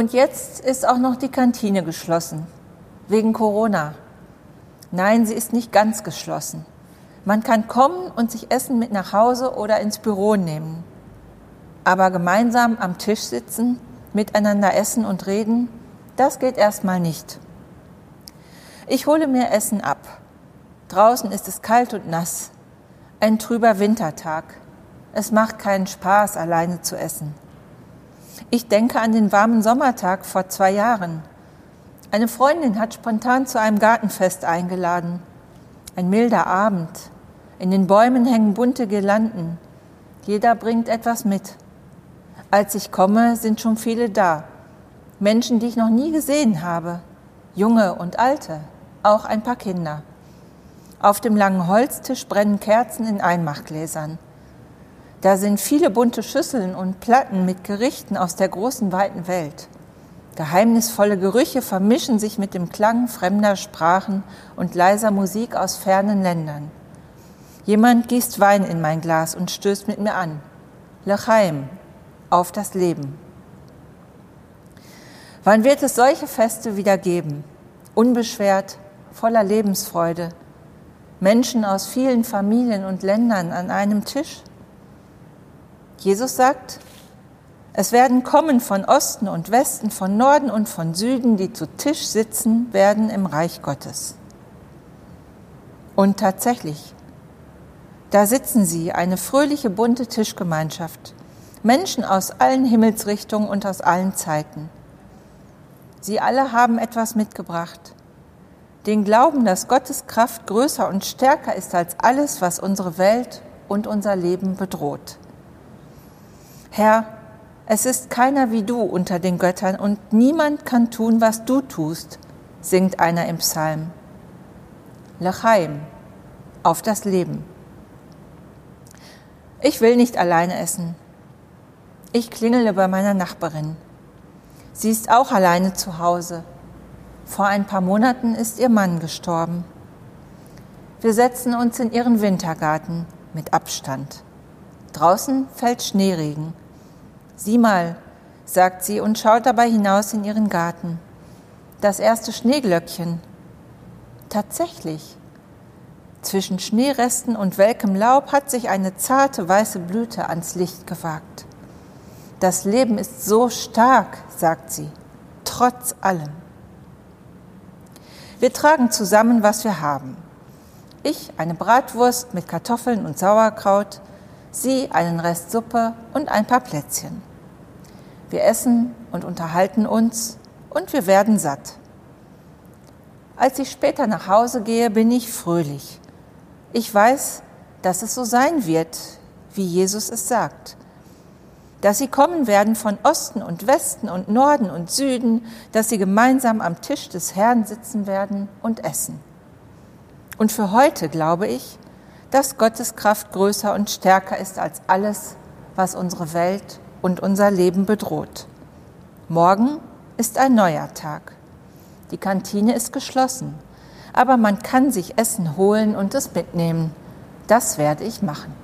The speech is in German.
Und jetzt ist auch noch die Kantine geschlossen, wegen Corona. Nein, sie ist nicht ganz geschlossen. Man kann kommen und sich Essen mit nach Hause oder ins Büro nehmen. Aber gemeinsam am Tisch sitzen, miteinander essen und reden, das geht erstmal nicht. Ich hole mir Essen ab. Draußen ist es kalt und nass. Ein trüber Wintertag. Es macht keinen Spaß, alleine zu essen. Ich denke an den warmen Sommertag vor zwei Jahren. Eine Freundin hat spontan zu einem Gartenfest eingeladen. Ein milder Abend. In den Bäumen hängen bunte Girlanden. Jeder bringt etwas mit. Als ich komme, sind schon viele da. Menschen, die ich noch nie gesehen habe. Junge und alte, auch ein paar Kinder. Auf dem langen Holztisch brennen Kerzen in Einmachgläsern. Da sind viele bunte Schüsseln und Platten mit Gerichten aus der großen, weiten Welt. Geheimnisvolle Gerüche vermischen sich mit dem Klang fremder Sprachen und leiser Musik aus fernen Ländern. Jemand gießt Wein in mein Glas und stößt mit mir an. Lechaim, auf das Leben. Wann wird es solche Feste wieder geben? Unbeschwert, voller Lebensfreude. Menschen aus vielen Familien und Ländern an einem Tisch? Jesus sagt, es werden kommen von Osten und Westen, von Norden und von Süden, die zu Tisch sitzen werden im Reich Gottes. Und tatsächlich, da sitzen sie, eine fröhliche, bunte Tischgemeinschaft, Menschen aus allen Himmelsrichtungen und aus allen Zeiten. Sie alle haben etwas mitgebracht. Den Glauben, dass Gottes Kraft größer und stärker ist als alles, was unsere Welt und unser Leben bedroht. Herr, es ist keiner wie du unter den Göttern und niemand kann tun, was du tust, singt einer im Psalm. Lechaim, auf das Leben. Ich will nicht alleine essen. Ich klingele bei meiner Nachbarin. Sie ist auch alleine zu Hause. Vor ein paar Monaten ist ihr Mann gestorben. Wir setzen uns in ihren Wintergarten mit Abstand. Draußen fällt Schneeregen. Sieh mal, sagt sie und schaut dabei hinaus in ihren Garten. Das erste Schneeglöckchen. Tatsächlich. Zwischen Schneeresten und welkem Laub hat sich eine zarte weiße Blüte ans Licht gewagt. Das Leben ist so stark, sagt sie, trotz allem. Wir tragen zusammen, was wir haben. Ich eine Bratwurst mit Kartoffeln und Sauerkraut, sie einen Rest Suppe und ein paar Plätzchen. Wir essen und unterhalten uns und wir werden satt. Als ich später nach Hause gehe, bin ich fröhlich. Ich weiß, dass es so sein wird, wie Jesus es sagt. Dass sie kommen werden von Osten und Westen und Norden und Süden, dass sie gemeinsam am Tisch des Herrn sitzen werden und essen. Und für heute glaube ich, dass Gottes Kraft größer und stärker ist als alles, was unsere Welt und unser Leben bedroht. Morgen ist ein neuer Tag. Die Kantine ist geschlossen, aber man kann sich Essen holen und es mitnehmen. Das werde ich machen.